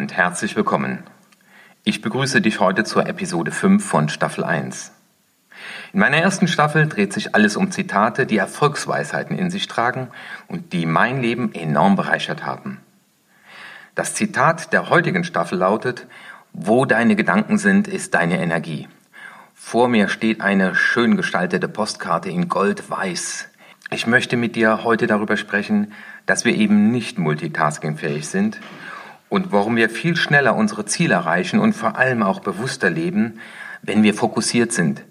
und herzlich willkommen. Ich begrüße dich heute zur Episode 5 von Staffel 1. In meiner ersten Staffel dreht sich alles um Zitate, die Erfolgsweisheiten in sich tragen und die mein Leben enorm bereichert haben. Das Zitat der heutigen Staffel lautet, wo deine Gedanken sind, ist deine Energie. Vor mir steht eine schön gestaltete Postkarte in Gold-Weiß. Ich möchte mit dir heute darüber sprechen, dass wir eben nicht multitaskingfähig sind und warum wir viel schneller unsere Ziele erreichen und vor allem auch bewusster leben, wenn wir fokussiert sind,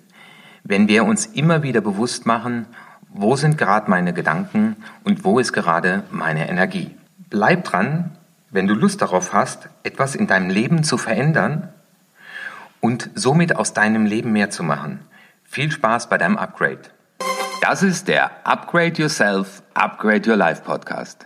wenn wir uns immer wieder bewusst machen, wo sind gerade meine Gedanken und wo ist gerade meine Energie. Bleib dran, wenn du Lust darauf hast, etwas in deinem Leben zu verändern und somit aus deinem Leben mehr zu machen. Viel Spaß bei deinem Upgrade. Das ist der Upgrade Yourself, Upgrade Your Life Podcast.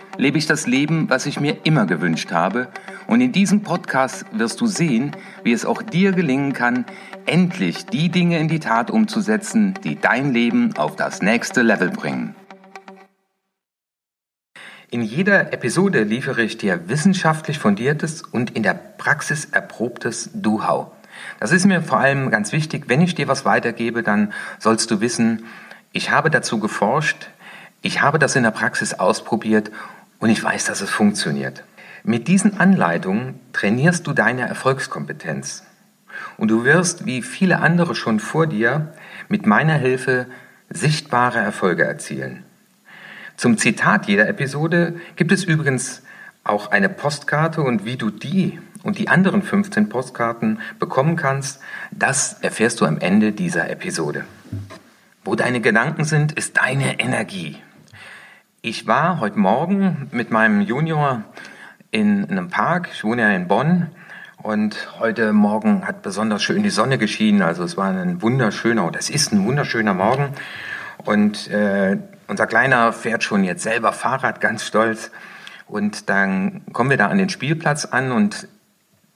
lebe ich das Leben, was ich mir immer gewünscht habe, und in diesem Podcast wirst du sehen, wie es auch dir gelingen kann, endlich die Dinge in die Tat umzusetzen, die dein Leben auf das nächste Level bringen. In jeder Episode liefere ich dir wissenschaftlich fundiertes und in der Praxis erprobtes Do-How. Das ist mir vor allem ganz wichtig. Wenn ich dir was weitergebe, dann sollst du wissen, ich habe dazu geforscht, ich habe das in der Praxis ausprobiert und ich weiß, dass es funktioniert. Mit diesen Anleitungen trainierst du deine Erfolgskompetenz. Und du wirst, wie viele andere schon vor dir, mit meiner Hilfe sichtbare Erfolge erzielen. Zum Zitat jeder Episode gibt es übrigens auch eine Postkarte und wie du die und die anderen 15 Postkarten bekommen kannst, das erfährst du am Ende dieser Episode. Wo deine Gedanken sind, ist deine Energie. Ich war heute Morgen mit meinem Junior in einem Park. Ich wohne ja in Bonn. Und heute Morgen hat besonders schön die Sonne geschienen. Also es war ein wunderschöner, oder es ist ein wunderschöner Morgen. Und äh, unser Kleiner fährt schon jetzt selber Fahrrad, ganz stolz. Und dann kommen wir da an den Spielplatz an und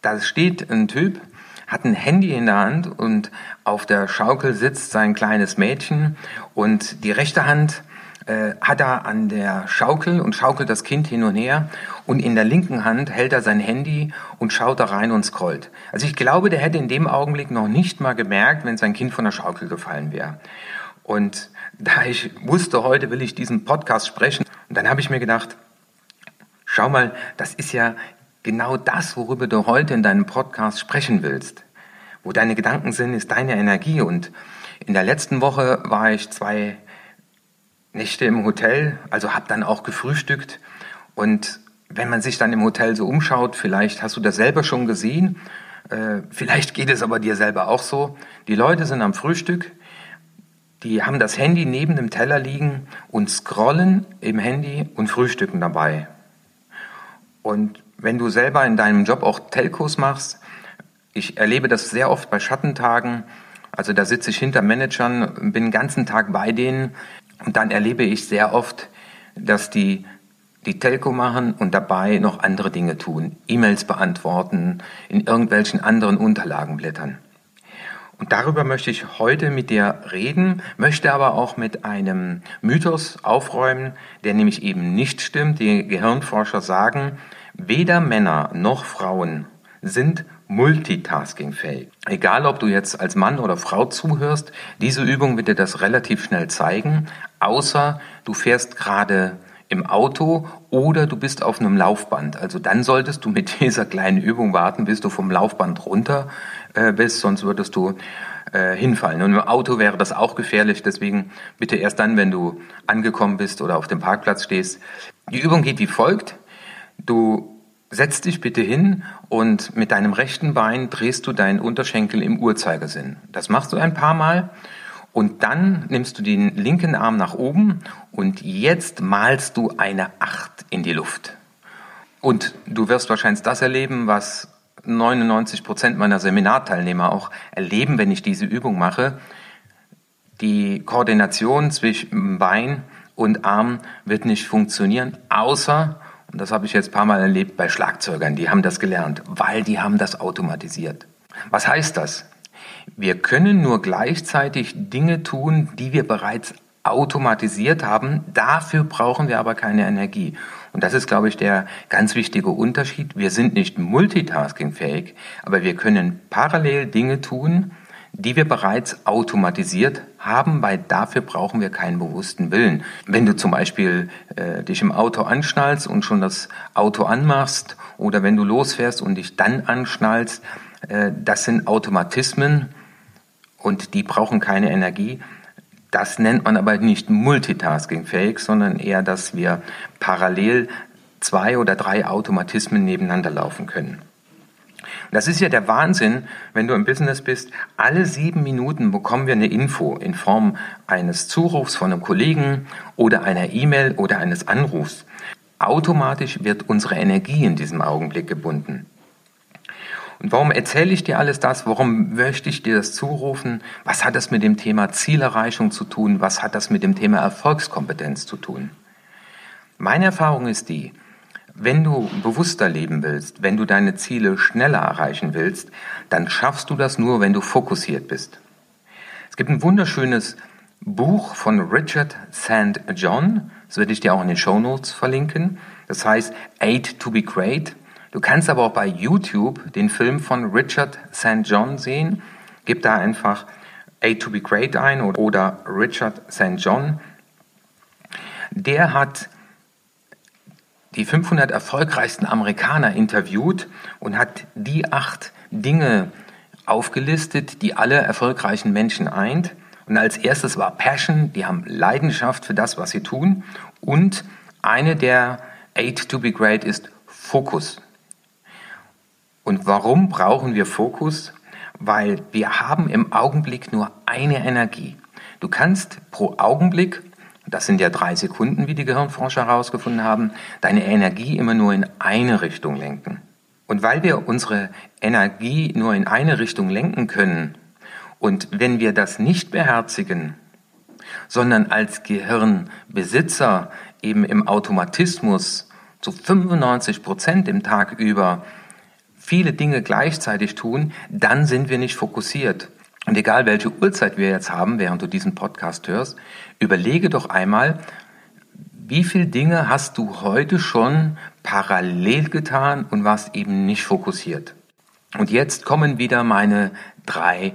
da steht ein Typ, hat ein Handy in der Hand und auf der Schaukel sitzt sein kleines Mädchen und die rechte Hand äh, hat er an der Schaukel und schaukelt das Kind hin und her und in der linken Hand hält er sein Handy und schaut da rein und scrollt. Also ich glaube, der hätte in dem Augenblick noch nicht mal gemerkt, wenn sein Kind von der Schaukel gefallen wäre. Und da ich wusste, heute will ich diesen Podcast sprechen, und dann habe ich mir gedacht, schau mal, das ist ja genau das, worüber du heute in deinem Podcast sprechen willst. Wo deine Gedanken sind, ist deine Energie. Und in der letzten Woche war ich zwei Nächte im Hotel, also habe dann auch gefrühstückt. Und wenn man sich dann im Hotel so umschaut, vielleicht hast du das selber schon gesehen, äh, vielleicht geht es aber dir selber auch so. Die Leute sind am Frühstück, die haben das Handy neben dem Teller liegen und scrollen im Handy und frühstücken dabei. Und wenn du selber in deinem Job auch Telcos machst, ich erlebe das sehr oft bei Schattentagen, also da sitze ich hinter Managern, bin den ganzen Tag bei denen und dann erlebe ich sehr oft, dass die die Telco machen und dabei noch andere Dinge tun, E-Mails beantworten, in irgendwelchen anderen Unterlagen blättern. Und darüber möchte ich heute mit dir reden, möchte aber auch mit einem Mythos aufräumen, der nämlich eben nicht stimmt. Die Gehirnforscher sagen, weder Männer noch Frauen sind multitaskingfähig. Egal, ob du jetzt als Mann oder Frau zuhörst, diese Übung wird dir das relativ schnell zeigen, außer du fährst gerade im Auto oder du bist auf einem Laufband. Also dann solltest du mit dieser kleinen Übung warten, bis du vom Laufband runter äh, bist, sonst würdest du äh, hinfallen. Und im Auto wäre das auch gefährlich, deswegen bitte erst dann, wenn du angekommen bist oder auf dem Parkplatz stehst. Die Übung geht wie folgt. Du setzt dich bitte hin und mit deinem rechten Bein drehst du deinen Unterschenkel im Uhrzeigersinn. Das machst du ein paar Mal und dann nimmst du den linken Arm nach oben und jetzt malst du eine Acht in die Luft. Und du wirst wahrscheinlich das erleben, was 99 Prozent meiner Seminarteilnehmer auch erleben, wenn ich diese Übung mache. Die Koordination zwischen Bein und Arm wird nicht funktionieren, außer, und das habe ich jetzt ein paar Mal erlebt bei Schlagzeugern, die haben das gelernt, weil die haben das automatisiert. Was heißt das? Wir können nur gleichzeitig Dinge tun, die wir bereits automatisiert haben. Dafür brauchen wir aber keine Energie. Und das ist, glaube ich, der ganz wichtige Unterschied. Wir sind nicht multitaskingfähig, aber wir können parallel Dinge tun, die wir bereits automatisiert haben, weil dafür brauchen wir keinen bewussten Willen. Wenn du zum Beispiel äh, dich im Auto anschnallst und schon das Auto anmachst oder wenn du losfährst und dich dann anschnallst, äh, das sind Automatismen und die brauchen keine Energie. Das nennt man aber nicht multitaskingfähig, sondern eher, dass wir parallel zwei oder drei Automatismen nebeneinander laufen können. Das ist ja der Wahnsinn, wenn du im Business bist. Alle sieben Minuten bekommen wir eine Info in Form eines Zurufs von einem Kollegen oder einer E-Mail oder eines Anrufs. Automatisch wird unsere Energie in diesem Augenblick gebunden. Und warum erzähle ich dir alles das? Warum möchte ich dir das zurufen? Was hat das mit dem Thema Zielerreichung zu tun? Was hat das mit dem Thema Erfolgskompetenz zu tun? Meine Erfahrung ist die, wenn du bewusster leben willst, wenn du deine Ziele schneller erreichen willst, dann schaffst du das nur, wenn du fokussiert bist. Es gibt ein wunderschönes Buch von Richard St. John, das werde ich dir auch in den Show Notes verlinken. Das heißt Aid to be Great. Du kannst aber auch bei YouTube den Film von Richard St. John sehen. Gib da einfach A to be Great ein oder Richard St. John. Der hat die 500 erfolgreichsten Amerikaner interviewt und hat die acht Dinge aufgelistet, die alle erfolgreichen Menschen eint. Und als erstes war Passion, die haben Leidenschaft für das, was sie tun. Und eine der Eight to be Great ist Fokus. Und warum brauchen wir Fokus? Weil wir haben im Augenblick nur eine Energie. Du kannst pro Augenblick, das sind ja drei Sekunden, wie die Gehirnforscher herausgefunden haben, deine Energie immer nur in eine Richtung lenken. Und weil wir unsere Energie nur in eine Richtung lenken können, und wenn wir das nicht beherzigen, sondern als Gehirnbesitzer eben im Automatismus zu 95 Prozent im Tag über viele Dinge gleichzeitig tun, dann sind wir nicht fokussiert. Und egal welche Uhrzeit wir jetzt haben, während du diesen Podcast hörst, überlege doch einmal, wie viele Dinge hast du heute schon parallel getan und warst eben nicht fokussiert. Und jetzt kommen wieder meine drei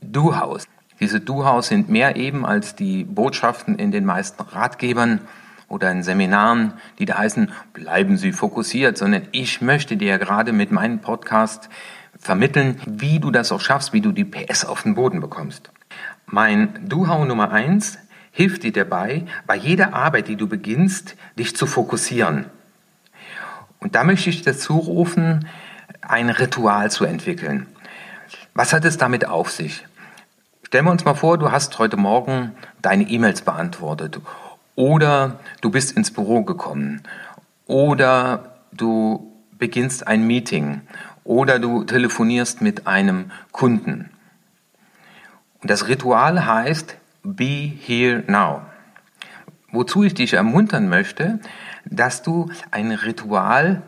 Do-Haus. Diese Do-Haus sind mehr eben als die Botschaften in den meisten Ratgebern oder in Seminaren, die da heißen, bleiben Sie fokussiert, sondern ich möchte dir gerade mit meinem Podcast vermitteln, wie du das auch schaffst, wie du die PS auf den Boden bekommst. Mein Do-How Nummer eins hilft dir dabei, bei jeder Arbeit, die du beginnst, dich zu fokussieren. Und da möchte ich dazu rufen, ein Ritual zu entwickeln. Was hat es damit auf sich? Stellen wir uns mal vor, du hast heute Morgen deine E-Mails beantwortet oder du bist ins Büro gekommen. Oder du beginnst ein Meeting. Oder du telefonierst mit einem Kunden. Und das Ritual heißt Be Here Now. Wozu ich dich ermuntern möchte, dass du ein Ritual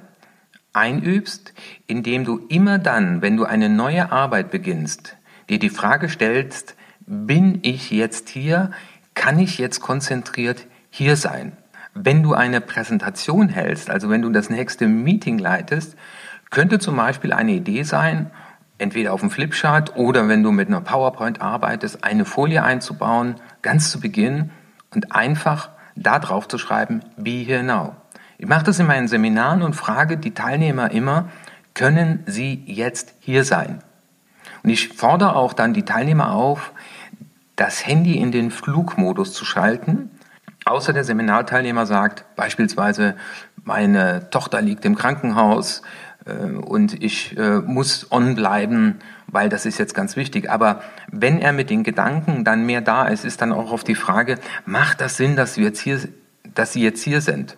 einübst, indem du immer dann, wenn du eine neue Arbeit beginnst, dir die Frage stellst, bin ich jetzt hier? Kann ich jetzt konzentriert hier sein. Wenn du eine Präsentation hältst, also wenn du das nächste Meeting leitest, könnte zum Beispiel eine Idee sein, entweder auf dem Flipchart oder wenn du mit einer PowerPoint arbeitest, eine Folie einzubauen, ganz zu Beginn und einfach da drauf zu schreiben, be here now. Ich mache das in meinen Seminaren und frage die Teilnehmer immer, können sie jetzt hier sein? Und ich fordere auch dann die Teilnehmer auf, das Handy in den Flugmodus zu schalten Außer der Seminarteilnehmer sagt beispielsweise, meine Tochter liegt im Krankenhaus und ich äh, muss on bleiben, weil das ist jetzt ganz wichtig. Aber wenn er mit den Gedanken dann mehr da ist, ist dann auch auf die Frage, macht das Sinn, dass wir jetzt hier, dass Sie jetzt hier sind?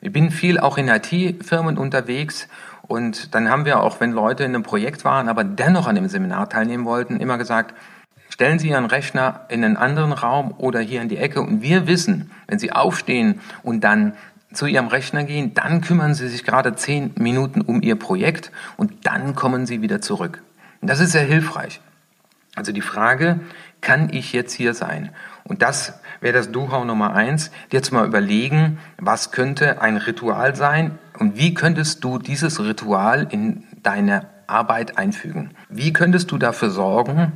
Ich bin viel auch in IT-Firmen unterwegs Und dann haben wir auch, wenn Leute in einem Projekt waren, aber dennoch an dem Seminar teilnehmen wollten, immer gesagt, stellen Sie Ihren Rechner in einen anderen Raum oder hier in die Ecke und wir wissen, wenn Sie aufstehen und dann zu Ihrem Rechner gehen, dann kümmern Sie sich gerade zehn Minuten um Ihr Projekt und dann kommen Sie wieder zurück. Und das ist sehr hilfreich. Also die Frage, kann ich jetzt hier sein? Und das wäre das Duhau Nummer eins. Jetzt mal überlegen, was könnte ein Ritual sein und wie könntest du dieses Ritual in deine Arbeit einfügen? Wie könntest du dafür sorgen,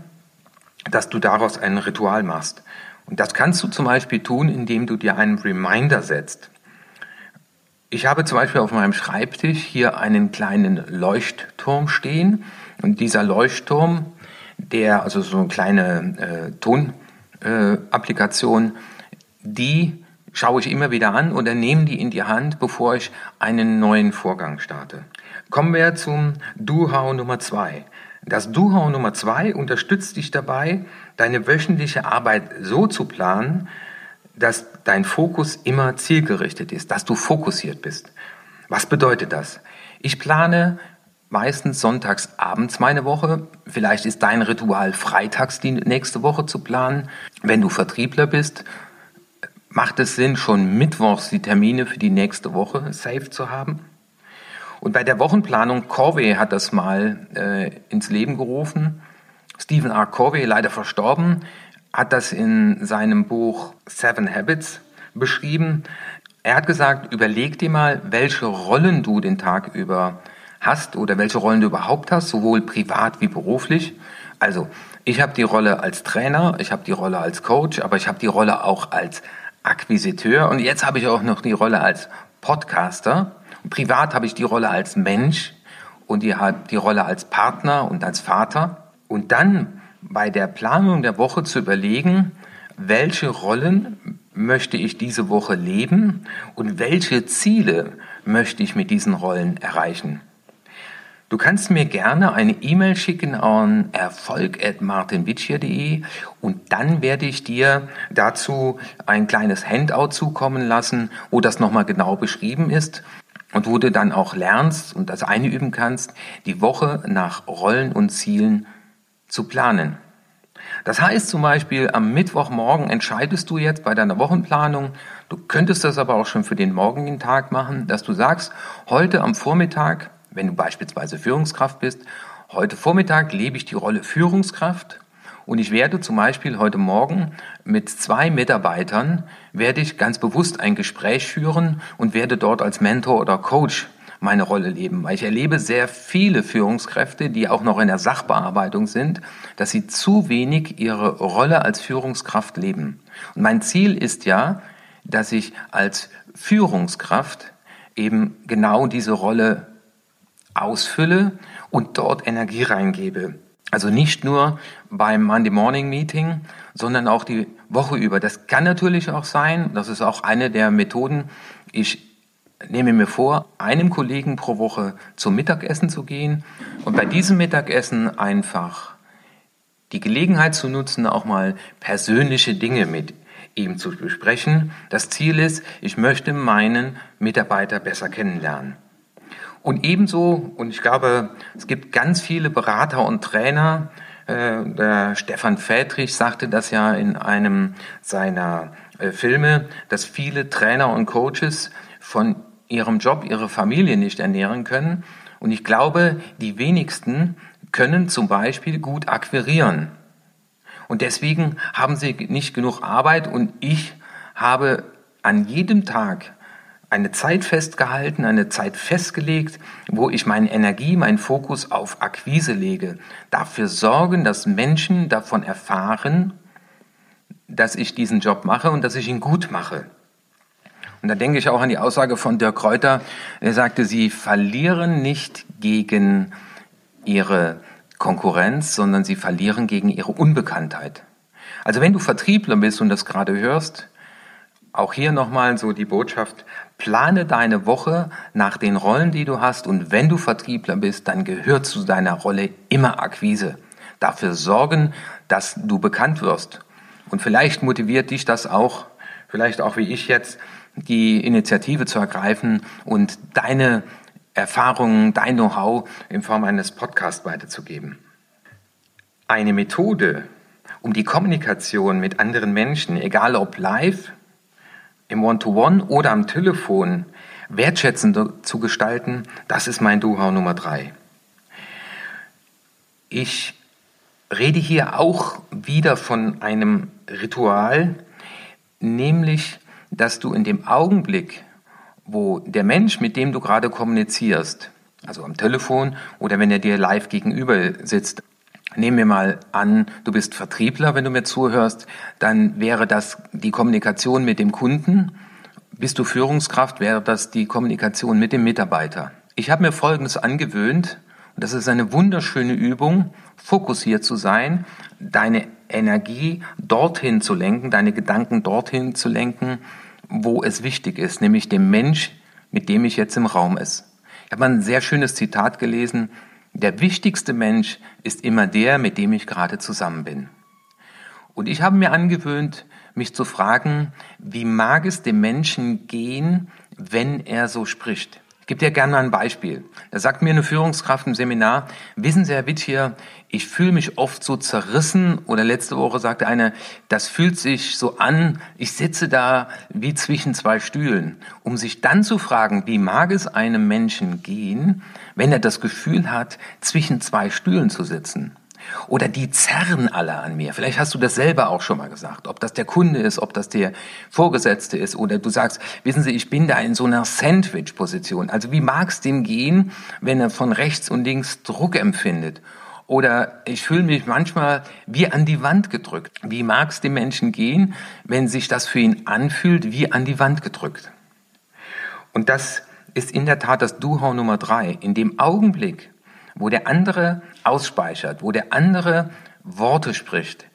dass du daraus ein Ritual machst? Und das kannst du zum Beispiel tun, indem du dir einen Reminder setzt. Ich habe zum Beispiel auf meinem Schreibtisch hier einen kleinen Leuchtturm stehen und dieser Leuchtturm, der, also so eine kleine äh, Ton, äh, die schaue ich immer wieder an oder nehme die in die Hand, bevor ich einen neuen Vorgang starte. Kommen wir zum Do-How Nummer zwei. Das Do-How Nummer zwei unterstützt dich dabei, deine wöchentliche Arbeit so zu planen, dass dein Fokus immer zielgerichtet ist, dass du fokussiert bist. Was bedeutet das? Ich plane meistens sonntags abends meine Woche. Vielleicht ist dein Ritual freitags die nächste Woche zu planen. Wenn du Vertriebler bist, macht es Sinn, schon mittwochs die Termine für die nächste Woche safe zu haben. Und bei der Wochenplanung, Corvey hat das mal äh, ins Leben gerufen. Stephen R. Corvey, leider verstorben, hat das in seinem Buch Seven Habits beschrieben. Er hat gesagt, überleg dir mal, welche Rollen du den Tag über hast oder welche Rollen du überhaupt hast, sowohl privat wie beruflich. Also, ich habe die Rolle als Trainer, ich habe die Rolle als Coach, aber ich habe die Rolle auch als Akquisiteur und jetzt habe ich auch noch die Rolle als Podcaster. Privat habe ich die Rolle als Mensch und die, die Rolle als Partner und als Vater. Und dann bei der Planung der Woche zu überlegen, welche Rollen möchte ich diese Woche leben und welche Ziele möchte ich mit diesen Rollen erreichen. Du kannst mir gerne eine E-Mail schicken an erfolg.martinwitschier.de und dann werde ich dir dazu ein kleines Handout zukommen lassen, wo das nochmal genau beschrieben ist und wo du dann auch lernst und das eine üben kannst, die Woche nach Rollen und Zielen zu planen. Das heißt zum Beispiel, am Mittwochmorgen entscheidest du jetzt bei deiner Wochenplanung, du könntest das aber auch schon für den morgigen Tag machen, dass du sagst, heute am Vormittag wenn du beispielsweise Führungskraft bist, heute Vormittag lebe ich die Rolle Führungskraft und ich werde zum Beispiel heute Morgen mit zwei Mitarbeitern, werde ich ganz bewusst ein Gespräch führen und werde dort als Mentor oder Coach meine Rolle leben. Weil ich erlebe sehr viele Führungskräfte, die auch noch in der Sachbearbeitung sind, dass sie zu wenig ihre Rolle als Führungskraft leben. Und mein Ziel ist ja, dass ich als Führungskraft eben genau diese Rolle ausfülle und dort Energie reingebe. Also nicht nur beim Monday Morning Meeting, sondern auch die Woche über. Das kann natürlich auch sein, das ist auch eine der Methoden. Ich nehme mir vor, einem Kollegen pro Woche zum Mittagessen zu gehen und bei diesem Mittagessen einfach die Gelegenheit zu nutzen, auch mal persönliche Dinge mit ihm zu besprechen. Das Ziel ist, ich möchte meinen Mitarbeiter besser kennenlernen. Und ebenso, und ich glaube, es gibt ganz viele Berater und Trainer, äh, der Stefan Fädrich sagte das ja in einem seiner äh, Filme, dass viele Trainer und Coaches von ihrem Job ihre Familie nicht ernähren können. Und ich glaube, die wenigsten können zum Beispiel gut akquirieren. Und deswegen haben sie nicht genug Arbeit und ich habe an jedem Tag eine Zeit festgehalten, eine Zeit festgelegt, wo ich meine Energie, meinen Fokus auf Akquise lege. Dafür sorgen, dass Menschen davon erfahren, dass ich diesen Job mache und dass ich ihn gut mache. Und da denke ich auch an die Aussage von Dirk Kräuter. Er sagte, sie verlieren nicht gegen ihre Konkurrenz, sondern sie verlieren gegen ihre Unbekanntheit. Also wenn du Vertriebler bist und das gerade hörst, auch hier nochmal so die Botschaft, plane deine Woche nach den Rollen, die du hast und wenn du Vertriebler bist, dann gehört zu deiner Rolle immer Akquise. Dafür sorgen, dass du bekannt wirst. Und vielleicht motiviert dich das auch, vielleicht auch wie ich jetzt, die Initiative zu ergreifen und deine Erfahrungen, dein Know-how in Form eines Podcasts weiterzugeben. Eine Methode, um die Kommunikation mit anderen Menschen, egal ob live, im One-to-One -One oder am Telefon, wertschätzend zu gestalten, das ist mein Know-how Nummer drei. Ich rede hier auch wieder von einem Ritual, nämlich, dass du in dem Augenblick, wo der Mensch, mit dem du gerade kommunizierst, also am Telefon oder wenn er dir live gegenüber sitzt, nehmen wir mal an, du bist Vertriebler, wenn du mir zuhörst, dann wäre das die Kommunikation mit dem Kunden. Bist du Führungskraft, wäre das die Kommunikation mit dem Mitarbeiter. Ich habe mir Folgendes angewöhnt, und das ist eine wunderschöne Übung, fokussiert zu sein, deine Energie dorthin zu lenken, deine Gedanken dorthin zu lenken, wo es wichtig ist, nämlich dem Mensch, mit dem ich jetzt im Raum ist. Ich habe mal ein sehr schönes Zitat gelesen. Der wichtigste Mensch ist immer der, mit dem ich gerade zusammen bin. Und ich habe mir angewöhnt, mich zu fragen, wie mag es dem Menschen gehen, wenn er so spricht? Gebe dir gerne mal ein Beispiel. Da sagt mir eine Führungskraft im Seminar, wissen Sie, Herr Witthier, ich fühle mich oft so zerrissen oder letzte Woche sagte einer, das fühlt sich so an, ich sitze da wie zwischen zwei Stühlen. Um sich dann zu fragen, wie mag es einem Menschen gehen, wenn er das Gefühl hat, zwischen zwei Stühlen zu sitzen? Oder die zerren alle an mir. Vielleicht hast du das selber auch schon mal gesagt. Ob das der Kunde ist, ob das der Vorgesetzte ist. Oder du sagst, wissen Sie, ich bin da in so einer Sandwich-Position. Also wie mag es dem gehen, wenn er von rechts und links Druck empfindet? Oder ich fühle mich manchmal wie an die Wand gedrückt. Wie mag es dem Menschen gehen, wenn sich das für ihn anfühlt, wie an die Wand gedrückt? Und das ist in der Tat das Duhau Nummer drei. In dem Augenblick, wo der andere ausspeichert, wo der andere Worte spricht,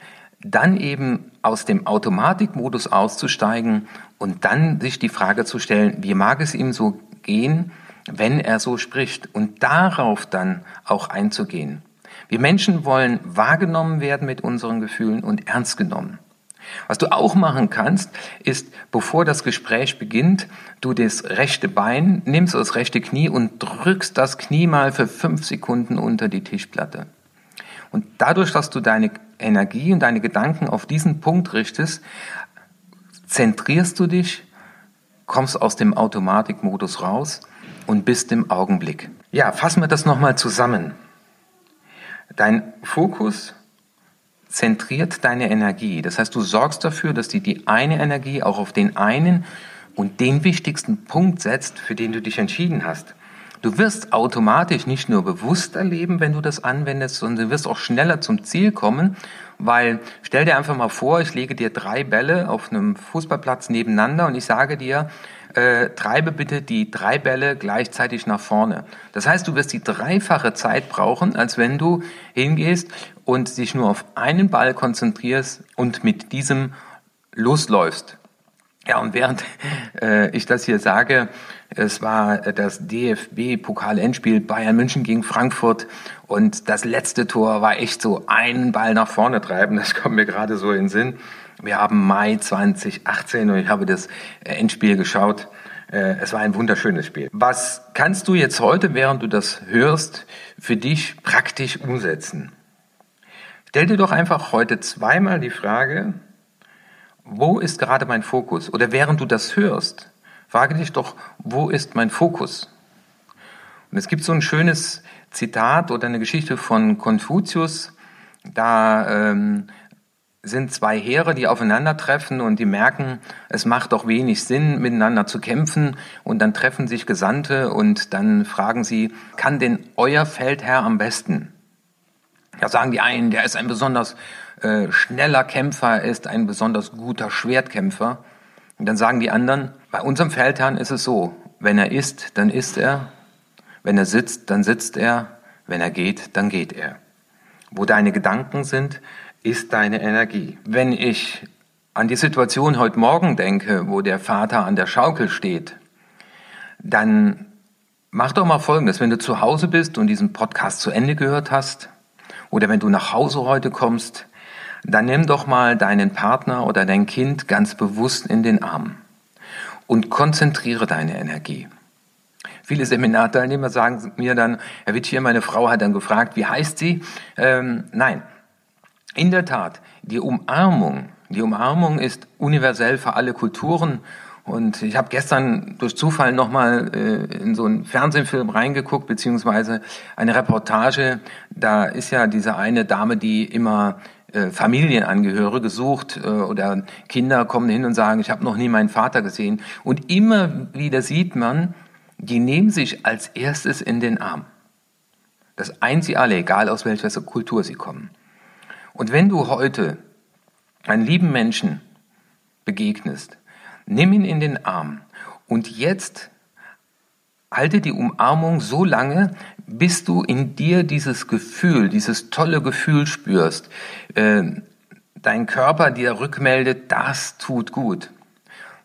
dann eben aus dem Automatikmodus auszusteigen und dann sich die Frage zu stellen, wie mag es ihm so gehen, wenn er so spricht und darauf dann auch einzugehen. Wir Menschen wollen wahrgenommen werden mit unseren Gefühlen und ernst genommen. Was du auch machen kannst, ist, bevor das Gespräch beginnt, du das rechte Bein nimmst, das rechte Knie und drückst das Knie mal für fünf Sekunden unter die Tischplatte. Und dadurch, dass du deine Energie und deine Gedanken auf diesen Punkt richtest, zentrierst du dich, kommst aus dem Automatikmodus raus und bist im Augenblick. Ja, fassen wir das nochmal zusammen. Dein Fokus zentriert deine Energie. Das heißt, du sorgst dafür, dass die, die eine Energie auch auf den einen und den wichtigsten Punkt setzt, für den du dich entschieden hast. Du wirst automatisch nicht nur bewusst erleben, wenn du das anwendest, sondern du wirst auch schneller zum Ziel kommen, weil stell dir einfach mal vor, ich lege dir drei Bälle auf einem Fußballplatz nebeneinander und ich sage dir, äh, treibe bitte die drei Bälle gleichzeitig nach vorne. Das heißt, du wirst die dreifache Zeit brauchen, als wenn du hingehst und dich nur auf einen Ball konzentrierst und mit diesem losläufst. Ja, und während äh, ich das hier sage, es war das DFB-Pokal-Endspiel Bayern München gegen Frankfurt und das letzte Tor war echt so einen Ball nach vorne treiben. Das kommt mir gerade so in den Sinn. Wir haben Mai 2018 und ich habe das äh, Endspiel geschaut. Äh, es war ein wunderschönes Spiel. Was kannst du jetzt heute, während du das hörst, für dich praktisch umsetzen? Stell dir doch einfach heute zweimal die Frage, wo ist gerade mein Fokus? Oder während du das hörst, frage dich doch, wo ist mein Fokus? Und es gibt so ein schönes Zitat oder eine Geschichte von Konfuzius. Da ähm, sind zwei Heere, die aufeinandertreffen und die merken, es macht doch wenig Sinn, miteinander zu kämpfen. Und dann treffen sich Gesandte und dann fragen sie, kann denn euer Feldherr am besten? Da sagen die einen, der ist ein besonders äh, schneller Kämpfer, ist ein besonders guter Schwertkämpfer. Und dann sagen die anderen, bei unserem Feldherrn ist es so, wenn er isst, dann isst er, wenn er sitzt, dann sitzt er, wenn er geht, dann geht er. Wo deine Gedanken sind, ist deine Energie. Wenn ich an die Situation heute Morgen denke, wo der Vater an der Schaukel steht, dann mach doch mal Folgendes, wenn du zu Hause bist und diesen Podcast zu Ende gehört hast, oder wenn du nach Hause heute kommst, dann nimm doch mal deinen Partner oder dein Kind ganz bewusst in den Arm und konzentriere deine Energie. Viele Seminarteilnehmer sagen mir dann, Herr Witsch, meine Frau hat dann gefragt, wie heißt sie? Ähm, nein, in der Tat, die Umarmung, die Umarmung ist universell für alle Kulturen und ich habe gestern durch Zufall nochmal äh, in so einen Fernsehfilm reingeguckt, beziehungsweise eine Reportage. Da ist ja diese eine Dame, die immer äh, Familienangehörige sucht äh, oder Kinder kommen hin und sagen, ich habe noch nie meinen Vater gesehen. Und immer wieder sieht man, die nehmen sich als erstes in den Arm. Das einzig alle, egal aus welcher Kultur sie kommen. Und wenn du heute einen lieben Menschen begegnest, Nimm ihn in den Arm. Und jetzt halte die Umarmung so lange, bis du in dir dieses Gefühl, dieses tolle Gefühl spürst. Äh, dein Körper dir rückmeldet, das tut gut.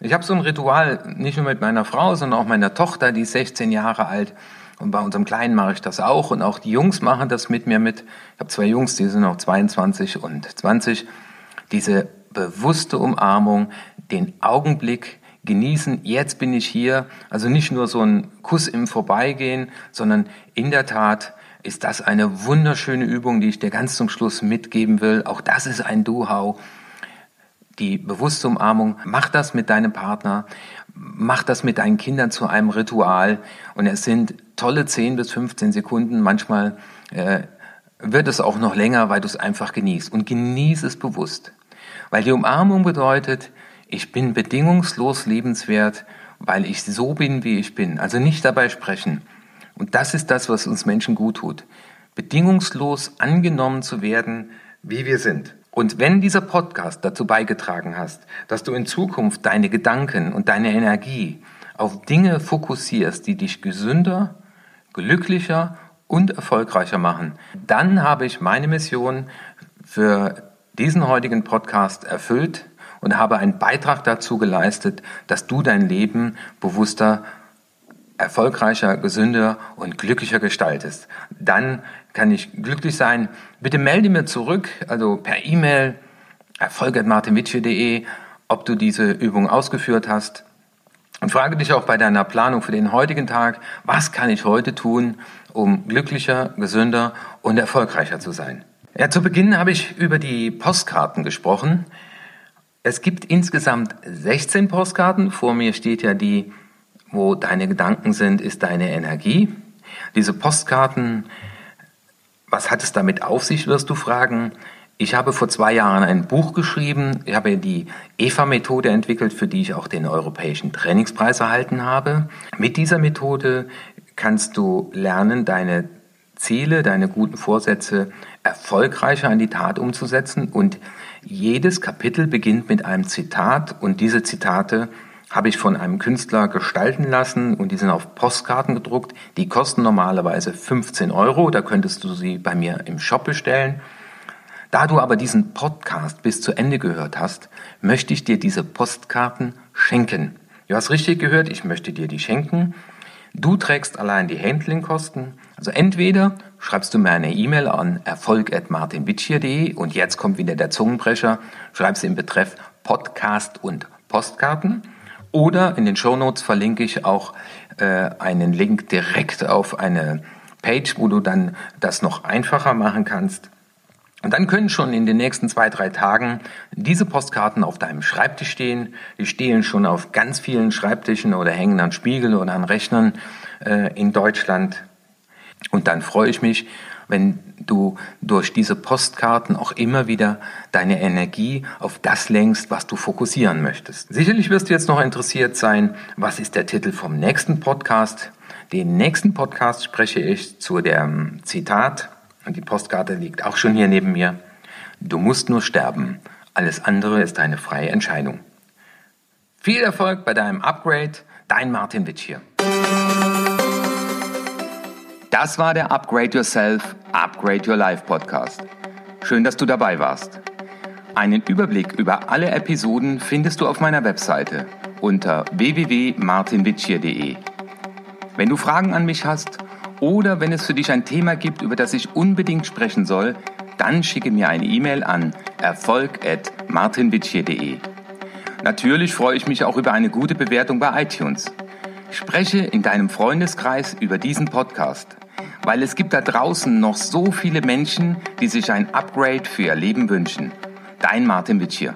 Ich habe so ein Ritual, nicht nur mit meiner Frau, sondern auch meiner Tochter, die ist 16 Jahre alt. Und bei unserem Kleinen mache ich das auch. Und auch die Jungs machen das mit mir mit. Ich habe zwei Jungs, die sind auch 22 und 20. Diese bewusste Umarmung, den Augenblick genießen, jetzt bin ich hier. Also nicht nur so ein Kuss im Vorbeigehen, sondern in der Tat ist das eine wunderschöne Übung, die ich dir ganz zum Schluss mitgeben will. Auch das ist ein Du-Hau. Die bewusste Umarmung, mach das mit deinem Partner, mach das mit deinen Kindern zu einem Ritual. Und es sind tolle 10 bis 15 Sekunden. Manchmal äh, wird es auch noch länger, weil du es einfach genießt. Und genieß es bewusst. Weil die Umarmung bedeutet, ich bin bedingungslos lebenswert, weil ich so bin, wie ich bin. Also nicht dabei sprechen. Und das ist das, was uns Menschen gut tut. Bedingungslos angenommen zu werden, wie wir sind. Und wenn dieser Podcast dazu beigetragen hast, dass du in Zukunft deine Gedanken und deine Energie auf Dinge fokussierst, die dich gesünder, glücklicher und erfolgreicher machen, dann habe ich meine Mission für diesen heutigen Podcast erfüllt und habe einen Beitrag dazu geleistet, dass du dein Leben bewusster, erfolgreicher, gesünder und glücklicher gestaltest. Dann kann ich glücklich sein. Bitte melde mir zurück, also per E-Mail, erfolg.martinwitsche.de, ob du diese Übung ausgeführt hast. Und frage dich auch bei deiner Planung für den heutigen Tag, was kann ich heute tun, um glücklicher, gesünder und erfolgreicher zu sein? Ja, zu Beginn habe ich über die Postkarten gesprochen. Es gibt insgesamt 16 Postkarten. Vor mir steht ja die, wo deine Gedanken sind, ist deine Energie. Diese Postkarten, was hat es damit auf sich, wirst du fragen. Ich habe vor zwei Jahren ein Buch geschrieben. Ich habe die EVA-Methode entwickelt, für die ich auch den Europäischen Trainingspreis erhalten habe. Mit dieser Methode kannst du lernen, deine Ziele, deine guten Vorsätze erfolgreicher an die Tat umzusetzen. Und jedes Kapitel beginnt mit einem Zitat und diese Zitate habe ich von einem Künstler gestalten lassen und die sind auf Postkarten gedruckt. Die kosten normalerweise 15 Euro, da könntest du sie bei mir im Shop bestellen. Da du aber diesen Podcast bis zu Ende gehört hast, möchte ich dir diese Postkarten schenken. Du hast richtig gehört, ich möchte dir die schenken. Du trägst allein die Handlingkosten. Also entweder schreibst du mir eine E-Mail an erfolg.martinwitschier.de und jetzt kommt wieder der Zungenbrecher, schreibst im Betreff Podcast und Postkarten oder in den Shownotes verlinke ich auch äh, einen Link direkt auf eine Page, wo du dann das noch einfacher machen kannst. Und dann können schon in den nächsten zwei, drei Tagen diese Postkarten auf deinem Schreibtisch stehen. Die stehen schon auf ganz vielen Schreibtischen oder hängen an Spiegeln oder an Rechnern äh, in Deutschland. Und dann freue ich mich, wenn du durch diese Postkarten auch immer wieder deine Energie auf das lenkst, was du fokussieren möchtest. Sicherlich wirst du jetzt noch interessiert sein, was ist der Titel vom nächsten Podcast. Den nächsten Podcast spreche ich zu dem Zitat und die Postkarte liegt auch schon hier neben mir. Du musst nur sterben. Alles andere ist eine freie Entscheidung. Viel Erfolg bei deinem Upgrade. Dein Martin Witsch hier. Das war der Upgrade Yourself, Upgrade Your Life Podcast. Schön, dass du dabei warst. Einen Überblick über alle Episoden findest du auf meiner Webseite unter www.martinwitschier.de. Wenn du Fragen an mich hast oder wenn es für dich ein Thema gibt, über das ich unbedingt sprechen soll, dann schicke mir eine E-Mail an erfolg.martinwitschier.de. Natürlich freue ich mich auch über eine gute Bewertung bei iTunes. Spreche in deinem Freundeskreis über diesen Podcast, weil es gibt da draußen noch so viele Menschen, die sich ein Upgrade für ihr Leben wünschen. Dein Martin Witsch hier.